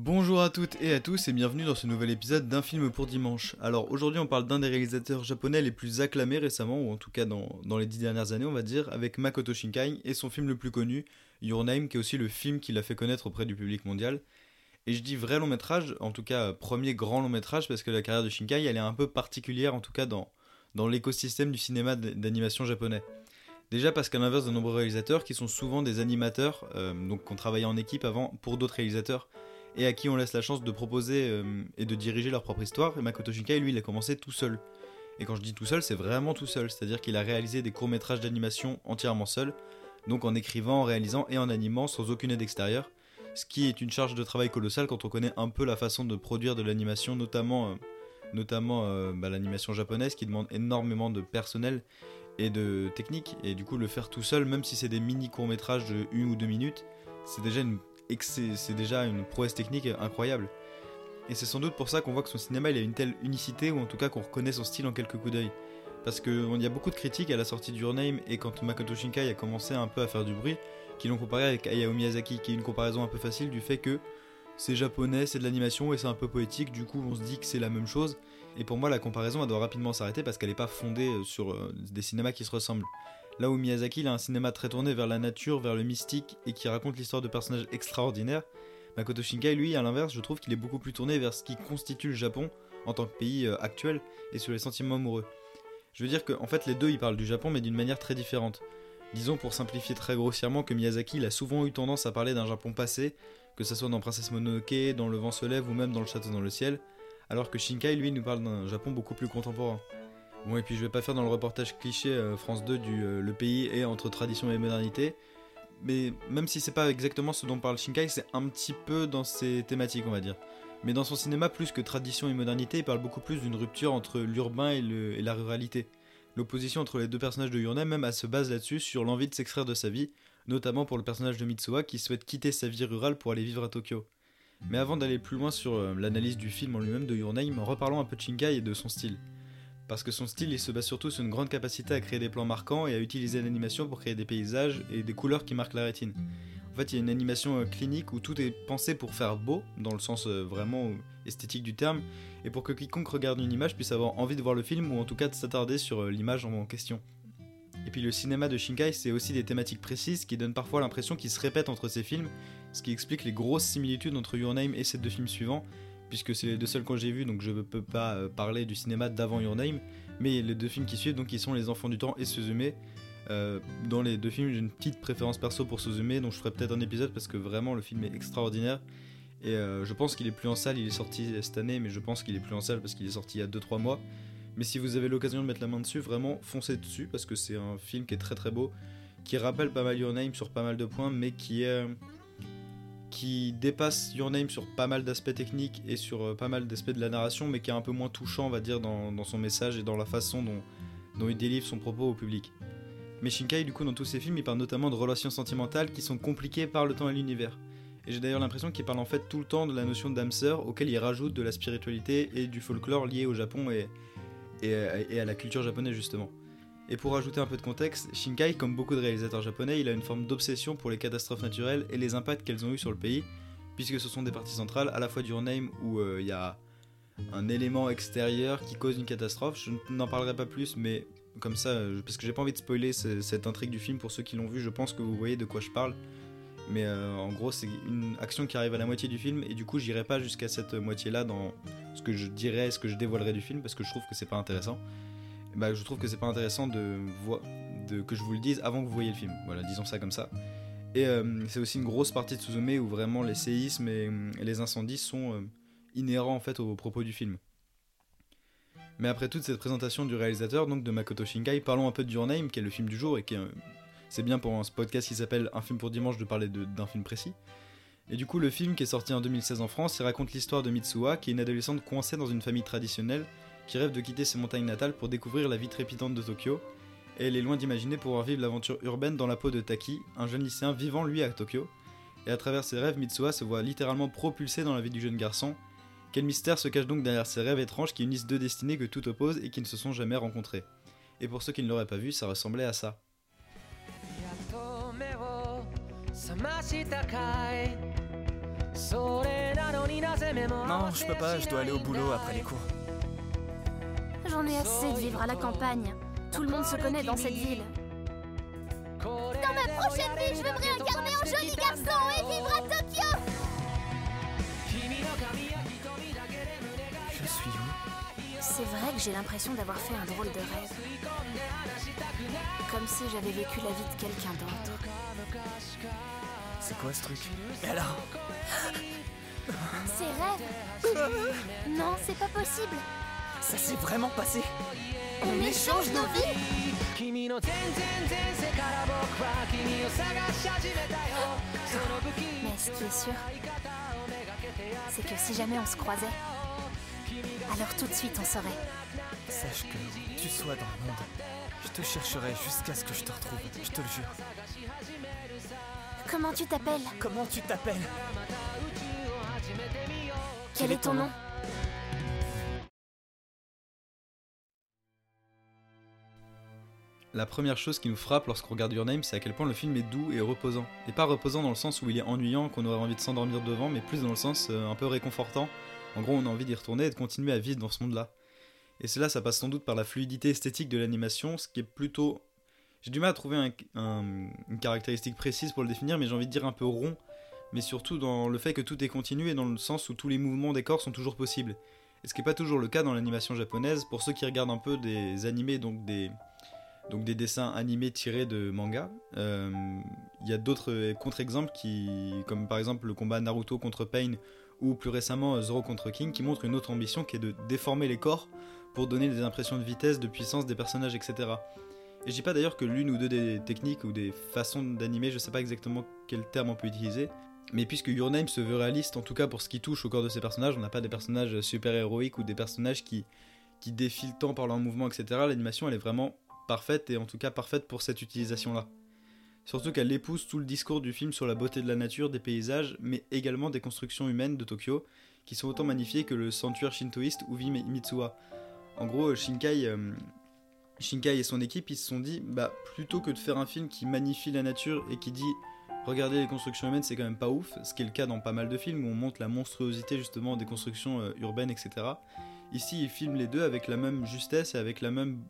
Bonjour à toutes et à tous et bienvenue dans ce nouvel épisode d'un film pour dimanche. Alors aujourd'hui on parle d'un des réalisateurs japonais les plus acclamés récemment, ou en tout cas dans, dans les dix dernières années on va dire, avec Makoto Shinkai et son film le plus connu, Your Name, qui est aussi le film qui l'a fait connaître auprès du public mondial. Et je dis vrai long métrage, en tout cas premier grand long métrage, parce que la carrière de Shinkai elle est un peu particulière en tout cas dans, dans l'écosystème du cinéma d'animation japonais. Déjà parce qu'à l'inverse de nombreux réalisateurs qui sont souvent des animateurs, euh, donc qui ont travaillé en équipe avant pour d'autres réalisateurs, et à qui on laisse la chance de proposer euh, et de diriger leur propre histoire, et Makoto Shinkai lui il a commencé tout seul. Et quand je dis tout seul, c'est vraiment tout seul, c'est-à-dire qu'il a réalisé des courts-métrages d'animation entièrement seul, donc en écrivant, en réalisant et en animant sans aucune aide extérieure, ce qui est une charge de travail colossale quand on connaît un peu la façon de produire de l'animation, notamment, euh, notamment euh, bah, l'animation japonaise qui demande énormément de personnel et de technique, et du coup le faire tout seul, même si c'est des mini courts-métrages de une ou deux minutes, c'est déjà une, c'est déjà une prouesse technique incroyable. Et c'est sans doute pour ça qu'on voit que son cinéma il a une telle unicité, ou en tout cas qu'on reconnaît son style en quelques coups d'œil. Parce qu'il y a beaucoup de critiques à la sortie de Your et quand Makoto Shinkai a commencé un peu à faire du bruit, qui l'ont comparé avec Hayao Miyazaki, qui est une comparaison un peu facile du fait que c'est japonais, c'est de l'animation et c'est un peu poétique, du coup on se dit que c'est la même chose. Et pour moi la comparaison doit rapidement s'arrêter parce qu'elle n'est pas fondée euh, sur euh, des cinémas qui se ressemblent. Là où Miyazaki a un cinéma très tourné vers la nature, vers le mystique et qui raconte l'histoire de personnages extraordinaires, Makoto Shinkai lui à l'inverse je trouve qu'il est beaucoup plus tourné vers ce qui constitue le Japon en tant que pays euh, actuel et sur les sentiments amoureux. Je veux dire qu'en en fait les deux ils parlent du Japon mais d'une manière très différente. Disons pour simplifier très grossièrement que Miyazaki il a souvent eu tendance à parler d'un Japon passé, que ce soit dans Princesse Mononoke, dans Le vent se lève ou même dans Le château dans le ciel, alors que Shinkai lui nous parle d'un Japon beaucoup plus contemporain. Bon et puis je vais pas faire dans le reportage cliché euh, France 2 du euh, Le pays est entre tradition et modernité, mais même si c'est pas exactement ce dont parle Shinkai, c'est un petit peu dans ses thématiques on va dire. Mais dans son cinéma, plus que tradition et modernité, il parle beaucoup plus d'une rupture entre l'urbain et, et la ruralité. L'opposition entre les deux personnages de Yurnai, même, elle se base là-dessus, sur l'envie de s'extraire de sa vie, notamment pour le personnage de Mitsuha qui souhaite quitter sa vie rurale pour aller vivre à Tokyo. Mais avant d'aller plus loin sur euh, l'analyse du film en lui-même de Your reparlons un peu de Shinkai et de son style. Parce que son style, il se base surtout sur une grande capacité à créer des plans marquants et à utiliser l'animation pour créer des paysages et des couleurs qui marquent la rétine. En fait, il y a une animation euh, clinique où tout est pensé pour faire beau, dans le sens euh, vraiment esthétique du terme, et pour que quiconque regarde une image puisse avoir envie de voir le film ou en tout cas de s'attarder sur euh, l'image en question. Et puis le cinéma de Shinkai, c'est aussi des thématiques précises qui donnent parfois l'impression qu'ils se répètent entre ces films, ce qui explique les grosses similitudes entre Your Name et ces deux films suivants, puisque c'est les deux seuls que j'ai vus, donc je ne peux pas euh, parler du cinéma d'avant Your Name, mais les deux films qui suivent, donc qui sont Les Enfants du Temps et Suzume. Euh, dans les deux films, j'ai une petite préférence perso pour Suzume, dont je ferai peut-être un épisode parce que vraiment le film est extraordinaire. Et euh, je pense qu'il est plus en salle, il est sorti cette année, mais je pense qu'il est plus en salle parce qu'il est sorti il y a 2-3 mois. Mais si vous avez l'occasion de mettre la main dessus, vraiment foncez dessus parce que c'est un film qui est très très beau, qui rappelle pas mal Your Name sur pas mal de points, mais qui est. qui dépasse Your Name sur pas mal d'aspects techniques et sur euh, pas mal d'aspects de la narration, mais qui est un peu moins touchant, on va dire, dans, son message et dans la façon dont, il délivre son propos au public. Mais Shinkai, du coup, dans tous ses films, il parle notamment de relations sentimentales qui sont compliquées par le temps et l'univers. Et j'ai d'ailleurs l'impression qu'il parle en fait tout le temps de la notion d'âme sœur, auquel il rajoute de la spiritualité et du folklore lié au Japon et à la culture japonaise justement. Et pour rajouter un peu de contexte, Shinkai, comme beaucoup de réalisateurs japonais, il a une forme d'obsession pour les catastrophes naturelles et les impacts qu'elles ont eu sur le pays, puisque ce sont des parties centrales à la fois du Name où euh, il y a un élément extérieur qui cause une catastrophe. Je n'en parlerai pas plus, mais comme ça, euh, parce que j'ai pas envie de spoiler ce- cette intrigue du film pour ceux qui l'ont vu, je pense que vous voyez de quoi je parle. Mais euh, en gros, c'est une action qui arrive à la moitié du film, et du coup, j'irai pas jusqu'à cette moitié-là dans ce que je dirais, ce que je dévoilerai du film, parce que je trouve que c'est pas intéressant. Bah, je trouve que c'est pas intéressant de, que je vous le dise avant que vous voyez le film. Voilà, disons ça comme ça. Et euh, c'est aussi une grosse partie de Suzume où vraiment les séismes et, les incendies sont euh, inhérents en fait aux propos du film. Mais après toute cette présentation du réalisateur, donc de Makoto Shinkai, parlons un peu de Your Name, qui est le film du jour et qui est, c'est bien pour un podcast qui s'appelle Un film pour dimanche de parler d'un film précis. Et du coup, le film qui est sorti en 2016 en France, il raconte l'histoire de Mitsuha, qui est une adolescente coincée dans une famille traditionnelle, qui rêve de quitter ses montagnes natales pour découvrir la vie trépidante de Tokyo, et elle est loin d'imaginer pouvoir vivre l'aventure urbaine dans la peau de Taki, un jeune lycéen vivant lui à Tokyo, et à travers ses rêves, Mitsuha se voit littéralement propulsée dans la vie du jeune garçon. Quel mystère se cache donc derrière ces rêves étranges qui unissent deux destinées que tout oppose et qui ne se sont jamais rencontrées Et pour ceux qui ne l'auraient pas vu, ça ressemblait à ça. Non, je peux pas, je dois aller au boulot après les cours. J'en ai assez de vivre à la campagne. Tout le monde se connaît dans cette ville. Dans ma prochaine vie, je veux me réincarner en joli garçon et vivre à Tokyo Je suis où? C'est vrai que j'ai l'impression d'avoir fait un drôle de rêve. Comme si j'avais vécu la vie de quelqu'un d'autre. C'est quoi ce truc? Et alors? Ces rêves Non, c'est pas possible ça s'est vraiment passé. On échange nos vies. Mais ce qui est sûr, c'est que si jamais on se croisait, alors tout de suite on saurait. Sache que tu sois dans le monde, je te chercherai jusqu'à ce que je te retrouve, je te le jure. Comment tu t'appelles? Comment tu t'appelles? Quel est ton nom? La première chose qui nous frappe lorsqu'on regarde Your Name, c'est à quel point le film est doux et reposant. Et pas reposant dans le sens où il est ennuyant, qu'on aurait envie de s'endormir devant, mais plus dans le sens euh, un peu réconfortant. En gros, on a envie d'y retourner et de continuer à vivre dans ce monde-là. Et cela, ça passe sans doute par la fluidité esthétique de l'animation, ce qui est plutôt... J'ai du mal à trouver un- un- une caractéristique précise pour le définir, mais j'ai envie de dire un peu rond, mais surtout dans le fait que tout est continu et dans le sens où tous les mouvements des corps sont toujours possibles. Et ce qui n'est pas toujours le cas dans l'animation japonaise, pour ceux qui regardent un peu des animés, donc des, donc des dessins animés tirés de manga. Euh, Il y a d'autres euh, contre-exemples qui, comme par exemple le combat Naruto contre Pain ou plus récemment euh, Zoro contre King, qui montrent une autre ambition qui est de déformer les corps pour donner des impressions de vitesse, de puissance des personnages, etc. Et je dis pas d'ailleurs que l'une ou deux des techniques ou des façons d'animer, je sais pas exactement quel terme on peut utiliser, mais puisque Your Name se veut réaliste, en tout cas pour ce qui touche au corps de ces personnages, on n'a pas des personnages super héroïques ou des personnages qui, qui défilent tant par leur mouvement, etc. L'animation elle est vraiment parfaite et en tout cas parfaite pour cette utilisation-là. Surtout qu'elle épouse tout le discours du film sur la beauté de la nature, des paysages, mais également des constructions humaines de Tokyo, qui sont autant magnifiées que le sanctuaire shintoïste Uvi Mitsuha. En gros, Shinkai, euh, Shinkai et son équipe, ils se sont dit, bah plutôt que de faire un film qui magnifie la nature et qui dit regardez les constructions humaines, c'est quand même pas ouf, ce qui est le cas dans pas mal de films où on montre la monstruosité justement des constructions euh, urbaines, etc. Ici, ils filment les deux avec la même justesse et avec la même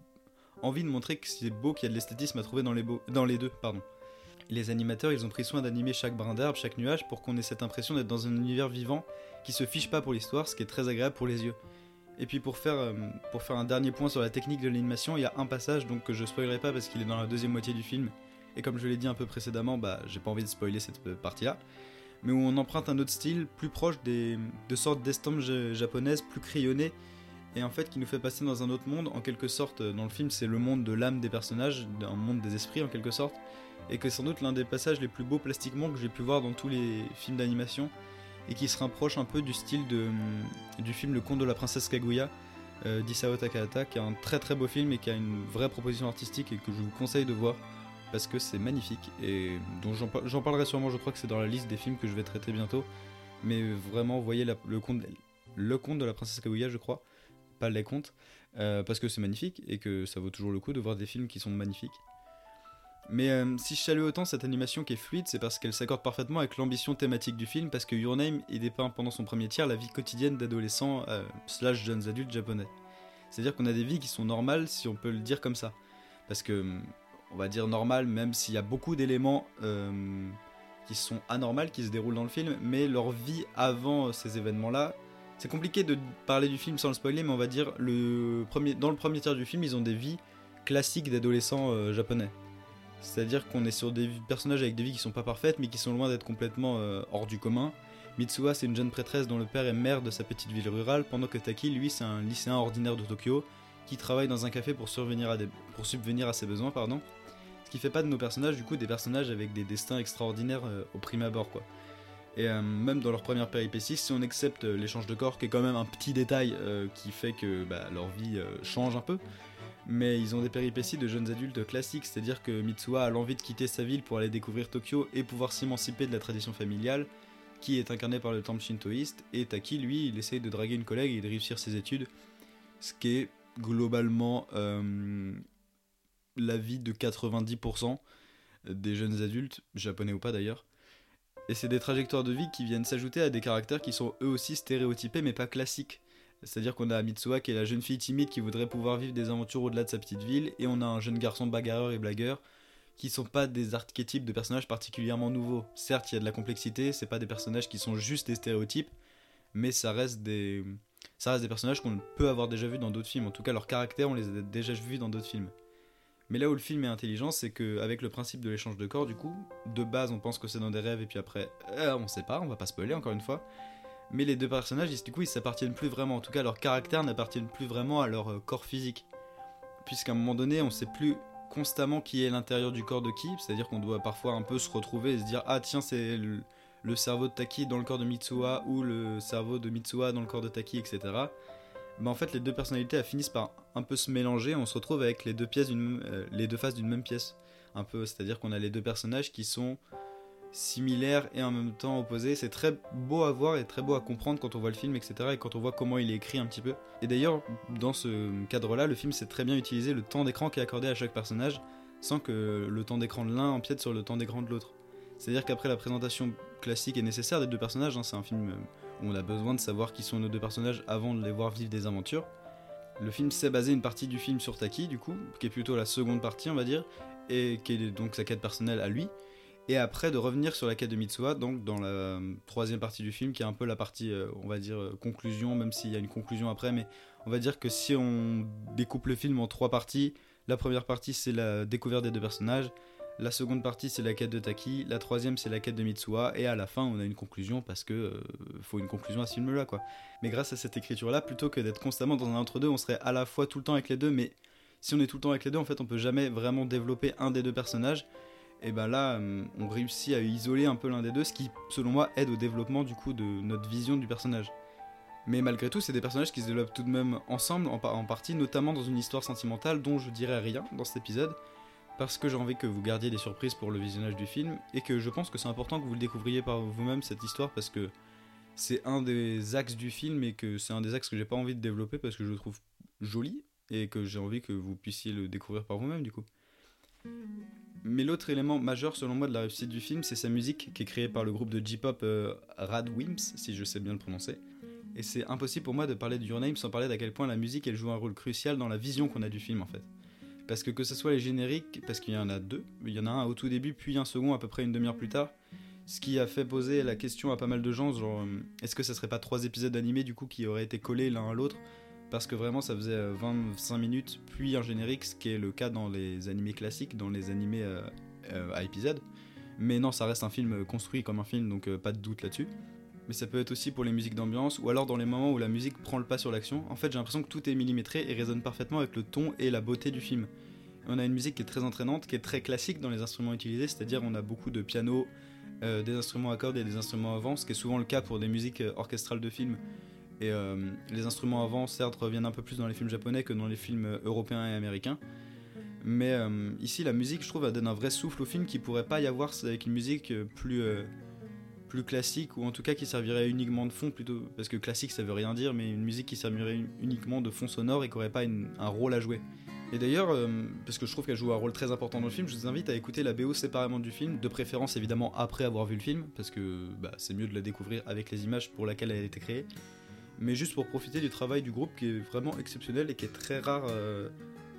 envie de montrer que c'est beau, qu'il y a de l'esthétisme à trouver dans les, dans les deux. Pardon. Les animateurs, ils ont pris soin d'animer chaque brin d'herbe, chaque nuage, pour qu'on ait cette impression d'être dans un univers vivant qui se fiche pas pour l'histoire, ce qui est très agréable pour les yeux. Et puis pour faire, euh, pour faire un dernier point sur la technique de l'animation, il y a un passage donc que je spoilerai pas parce qu'il est dans la deuxième moitié du film. Et comme je l'ai dit un peu précédemment, bah j'ai pas envie de spoiler cette partie-là. Mais où on emprunte un autre style plus proche de sortes d'estampes ja- japonaises plus crayonnées et en fait qui nous fait passer dans un autre monde en quelque sorte euh, dans le film c'est le monde de l'âme des personnages un monde des esprits en quelque sorte et que c'est sans doute l'un des passages les plus beaux plastiquement que j'ai pu voir dans tous les films d'animation et qui se rapproche un peu du style de, hum, du film Le Conte de la Princesse Kaguya euh, d'Isao Takahata qui est un très très beau film et qui a une vraie proposition artistique et que je vous conseille de voir parce que c'est magnifique et dont j'en par- j'en parlerai sûrement je crois que c'est dans la liste des films que je vais traiter bientôt. Mais vraiment voyez le conte le conte de la princesse Kaguya je crois pas les contes, euh, parce que c'est magnifique et que ça vaut toujours le coup de voir des films qui sont magnifiques. Mais euh, si je salue autant cette animation qui est fluide, c'est parce qu'elle s'accorde parfaitement avec l'ambition thématique du film, parce que Your Name y dépeint pendant son premier tiers la vie quotidienne d'adolescents euh, slash jeunes adultes japonais. C'est-à-dire qu'on a des vies qui sont normales, si on peut le dire comme ça. Parce que, on va dire normales, même s'il y a beaucoup d'éléments qui sont anormales, qui se déroulent dans le film, mais leur vie avant ces événements-là, c'est compliqué de parler du film sans le spoiler, mais on va dire le premier, dans le premier tiers du film, ils ont des vies classiques d'adolescents euh, japonais. C'est-à-dire qu'on est sur des personnages avec des vies qui sont pas parfaites, mais qui sont loin d'être complètement euh, hors du commun. Mitsuha, c'est une jeune prêtresse dont le père est maire de sa petite ville rurale, pendant que Taki, lui, c'est un lycéen ordinaire de Tokyo qui travaille dans un café pour, subvenir à ses besoins, pardon. Ce qui fait pas de nos personnages, du coup, des personnages avec des destins extraordinaires euh, au prime abord, quoi. Et euh, même dans leur première péripétie, si on accepte euh, l'échange de corps, qui est quand même un petit détail euh, qui fait que bah, leur vie change un peu, mais ils ont des péripéties de jeunes adultes classiques, c'est-à-dire que Mitsuha a l'envie de quitter sa ville pour aller découvrir Tokyo et pouvoir s'émanciper de la tradition familiale, qui est incarnée par le temple shintoïste, et Taki, lui, il essaye de draguer une collègue et de réussir ses études, ce qui est globalement la vie de 90% des jeunes adultes, japonais ou pas d'ailleurs. Et c'est des trajectoires de vie qui viennent s'ajouter à des caractères qui sont eux aussi stéréotypés mais pas classiques. C'est-à-dire qu'on a Mitsuha qui est la jeune fille timide qui voudrait pouvoir vivre des aventures au-delà de sa petite ville, et on a un jeune garçon bagarreur et blagueur qui sont pas des archétypes de personnages particulièrement nouveaux. Certes, il y a de la complexité, c'est pas des personnages qui sont juste des stéréotypes, mais ça reste des, ça reste des personnages qu'on peut avoir déjà vus dans d'autres films. En tout cas, leurs caractères, on les a déjà vus dans d'autres films. Mais là où le film est intelligent, c'est qu'avec le principe de l'échange de corps, du coup, de base, on pense que c'est dans des rêves, et puis après, euh, on sait pas, on va pas spoiler encore une fois. Mais les deux personnages, du coup, ils s'appartiennent plus vraiment. En tout cas, leurs caractères n'appartiennent plus vraiment à leur euh, corps physique. Puisqu'à un moment donné, on sait plus constamment qui est l'intérieur du corps de qui. C'est-à-dire qu'on doit parfois un peu se retrouver et se dire Ah, tiens, c'est le, le cerveau de Taki dans le corps de Mitsuha, ou le cerveau de Mitsuha dans le corps de Taki, etc. Mais en fait, les deux personnalités finissent par un peu se mélanger. On se retrouve avec euh, les deux faces d'une même pièce. Un peu, c'est-à-dire qu'on a les deux personnages qui sont similaires et en même temps opposés. C'est très beau à voir et très beau à comprendre quand on voit le film, etc. Et quand on voit comment il est écrit un petit peu. Et d'ailleurs, dans ce cadre-là, le film sait très bien utiliser le temps d'écran qui est accordé à chaque personnage sans que le temps d'écran de l'un empiète sur le temps d'écran de l'autre. C'est-à-dire qu'après la présentation classique et nécessaire des deux personnages, hein, c'est un film euh, on a besoin de savoir qui sont nos deux personnages avant de les voir vivre des aventures. Le film sait baser une partie du film sur Taki, du coup, qui est plutôt la seconde partie, on va dire, et qui est donc sa quête personnelle à lui. Et après de revenir sur la quête de Mitsuha, donc dans la troisième partie du film, qui est un peu la partie, euh, on va dire, euh, conclusion, même s'il y a une conclusion après, mais on va dire que si on découpe le film en trois parties, la première partie c'est la découverte des deux personnages, la seconde partie c'est la quête de Taki, la troisième c'est la quête de Mitsuha, et à la fin on a une conclusion parce que euh, faut une conclusion à ce film-là quoi. Mais grâce à cette écriture-là, plutôt que d'être constamment dans un entre-deux, on serait à la fois tout le temps avec les deux, mais si on est tout le temps avec les deux, en fait on peut jamais vraiment développer un des deux personnages. Et ben là, euh, on réussit à isoler un peu l'un des deux, ce qui, selon moi, aide au développement du coup de notre vision du personnage. Mais malgré tout, c'est des personnages qui se développent tout de même ensemble, en, en partie, notamment dans une histoire sentimentale dont je dirais rien dans cet épisode, parce que j'ai envie que vous gardiez des surprises pour le visionnage du film, et que je pense que c'est important que vous le découvriez par vous-même cette histoire, parce que c'est un des axes du film, et que c'est un des axes que j'ai pas envie de développer, parce que je le trouve joli, et que j'ai envie que vous puissiez le découvrir par vous-même du coup. Mais l'autre élément majeur selon moi de la réussite du film, c'est sa musique qui est créée par le groupe de J-pop euh, Radwimps, si je sais bien le prononcer. Et c'est impossible pour moi de parler de Your Name sans parler d'à quel point la musique elle joue un rôle crucial dans la vision qu'on a du film en fait. Parce que que ce soit les génériques, parce qu'il y en a deux, il y en a un au tout début puis un second à peu près une demi-heure plus tard, ce qui a fait poser la question à pas mal de gens, genre euh, est-ce que ça serait pas trois épisodes animés du coup qui auraient été collés l'un à l'autre? Parce que vraiment ça faisait euh, 25 minutes puis un générique, ce qui est le cas dans les animés classiques, dans les animés euh, euh, à épisodes. Mais non, ça reste un film construit comme un film, donc euh, pas de doute là-dessus. Mais ça peut être aussi pour les musiques d'ambiance, ou alors dans les moments où la musique prend le pas sur l'action. En fait, j'ai l'impression que tout est millimétré et résonne parfaitement avec le ton et la beauté du film. On a une musique qui est très entraînante, qui est très classique dans les instruments utilisés, c'est-à-dire on a beaucoup de piano, euh, des instruments à cordes et des instruments à vent, ce qui est souvent le cas pour des musiques euh, orchestrales de films. Et euh, les instruments à vent, certes, reviennent un peu plus dans les films japonais que dans les films européens et américains. Mais ici, la musique, je trouve, donne un vrai souffle au film qui pourrait pas y avoir avec une musique plus, plus classique, ou en tout cas qui servirait uniquement de fond plutôt. Parce que classique, ça veut rien dire, mais une musique qui servirait un- uniquement de fond sonore et qui aurait pas un rôle à jouer. Et d'ailleurs, euh, parce que je trouve qu'elle joue un rôle très important dans le film, je vous invite à écouter la BO séparément du film, de préférence évidemment après avoir vu le film, parce que bah, c'est mieux de la découvrir avec les images pour laquelle elle a été créée, mais juste pour profiter du travail du groupe qui est vraiment exceptionnel et qui est très rare euh,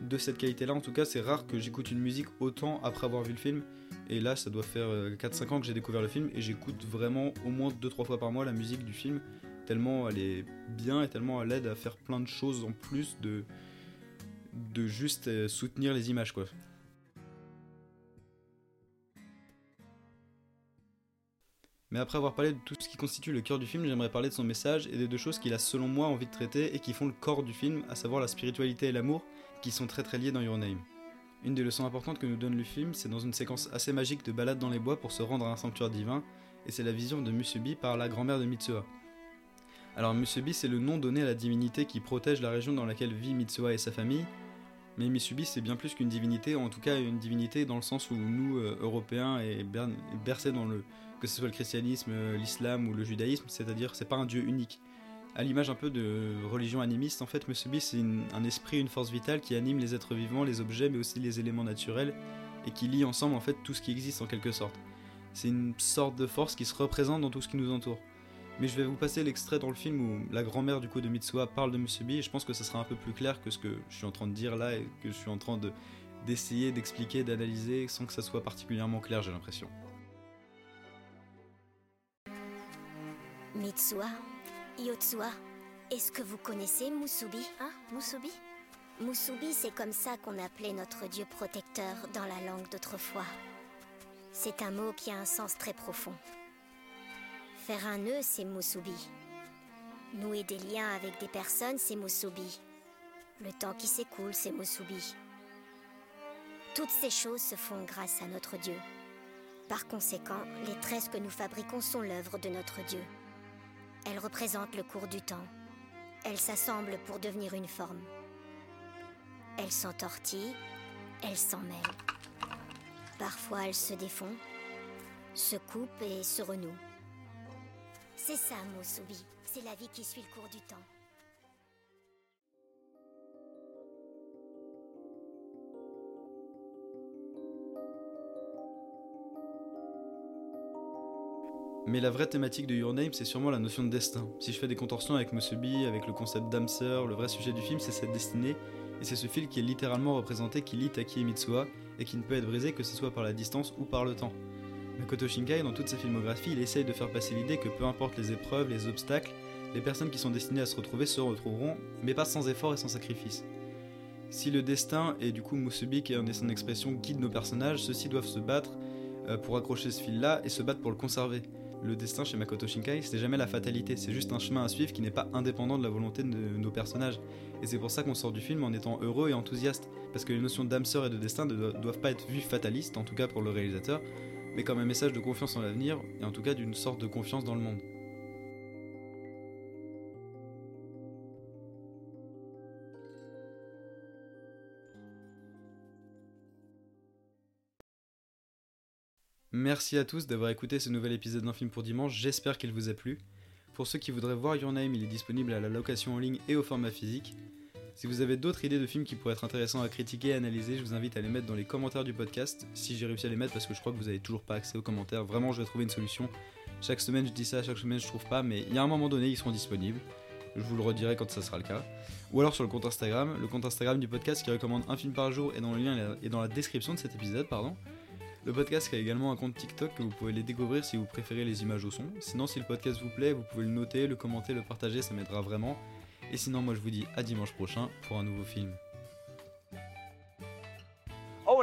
de cette qualité-là. En tout cas, c'est rare que j'écoute une musique autant après avoir vu le film, et là, ça doit faire euh, 4-5 ans que j'ai découvert le film, et j'écoute vraiment au moins 2-3 fois par mois la musique du film, tellement elle est bien et tellement elle aide à faire plein de choses en plus de de juste euh, soutenir les images quoi. Mais après avoir parlé de tout ce qui constitue le cœur du film, j'aimerais parler de son message et des deux choses qu'il a selon moi envie de traiter et qui font le corps du film, à savoir la spiritualité et l'amour, qui sont très très liés dans Your Name. Une des leçons importantes que nous donne le film, c'est dans une séquence assez magique de balade dans les bois pour se rendre à un sanctuaire divin, et c'est la vision de Musubi par la grand-mère de Mitsuha. Alors Musubi c'est le nom donné à la divinité qui protège la région dans laquelle vit Mitsuha et sa famille, mais Mitsubi c'est bien plus qu'une divinité, en tout cas une divinité dans le sens où nous, euh, Européens, et bercés dans le... que ce soit le christianisme, euh, l'islam ou le judaïsme, c'est-à-dire c'est pas un dieu unique. À l'image un peu de religion animiste, en fait, Musubi c'est un esprit, une force vitale qui anime les êtres vivants, les objets, mais aussi les éléments naturels, et qui lie ensemble en fait tout ce qui existe en quelque sorte. C'est une sorte de force qui se représente dans tout ce qui nous entoure. Mais je vais vous passer l'extrait dans le film où la grand-mère du coup de Mitsuha parle de Musubi et je pense que ça sera un peu plus clair que ce que je suis en train de dire là et que je suis en train de d'essayer d'expliquer, d'analyser sans que ça soit particulièrement clair, j'ai l'impression. Mitsuha, Yotsuha, est-ce que vous connaissez Musubi Hein Musubi? Musubi, c'est comme ça qu'on appelait notre dieu protecteur dans la langue d'autrefois. C'est un mot qui a un sens très profond. Faire un nœud, c'est Musubi. Nouer des liens avec des personnes, c'est Musubi. Le temps qui s'écoule, c'est Musubi. Toutes ces choses se font grâce à notre Dieu. Par conséquent, les tresses que nous fabriquons sont l'œuvre de notre Dieu. Elles représentent le cours du temps. Elles s'assemblent pour devenir une forme. Elles s'entortillent, elles s'en mêlent. Parfois elles se défont, se coupent et se renouent. C'est ça, Musubi. C'est la vie qui suit le cours du temps. Mais la vraie thématique de Your Name, c'est sûrement la notion de destin. Si je fais des contorsions avec Musubi, avec le concept d'âme sœur, le vrai sujet du film, c'est cette destinée, et c'est ce fil qui est littéralement représenté qui lie Taki et Mitsuha, et qui ne peut être brisé que ce soit par la distance ou par le temps. Makoto Shinkai, dans toute sa filmographie, il essaye de faire passer l'idée que peu importe les épreuves, les obstacles, les personnes qui sont destinées à se retrouver se retrouveront, mais pas sans effort et sans sacrifice. Si le destin, et du coup Musubi qui est son expression, guide nos personnages, ceux-ci doivent se battre euh, pour accrocher ce fil-là et se battre pour le conserver. Le destin chez Makoto Shinkai, c'est jamais la fatalité, c'est juste un chemin à suivre qui n'est pas indépendant de la volonté de nos personnages. Et c'est pour ça qu'on sort du film en étant heureux et enthousiaste, parce que les notions d'âme sœur et de destin ne doivent pas être vues fatalistes, en tout cas pour le réalisateur, mais comme un message de confiance en l'avenir, et en tout cas d'une sorte de confiance dans le monde. Merci à tous d'avoir écouté ce nouvel épisode d'un film pour dimanche, j'espère qu'il vous a plu. Pour ceux qui voudraient voir Your Name, il est disponible à la location en ligne et au format physique. Si vous avez d'autres idées de films qui pourraient être intéressants à critiquer et analyser, je vous invite à les mettre dans les commentaires du podcast. Si j'ai réussi à les mettre, parce que je crois que vous n'avez toujours pas accès aux commentaires, vraiment je vais trouver une solution. Chaque semaine je dis ça, chaque semaine je trouve pas, mais il y a un moment donné ils seront disponibles. Je vous le redirai quand ça sera le cas. Ou alors sur le compte Instagram, le compte Instagram du podcast qui recommande un film par jour est dans le lien et dans la description de cet épisode, pardon. Le podcast a également un compte TikTok que vous pouvez les découvrir si vous préférez les images au son. Sinon, si le podcast vous plaît, vous pouvez le noter, le commenter, le partager, ça m'aidera vraiment. Et sinon, moi je vous dis à dimanche prochain pour un nouveau film. Oh.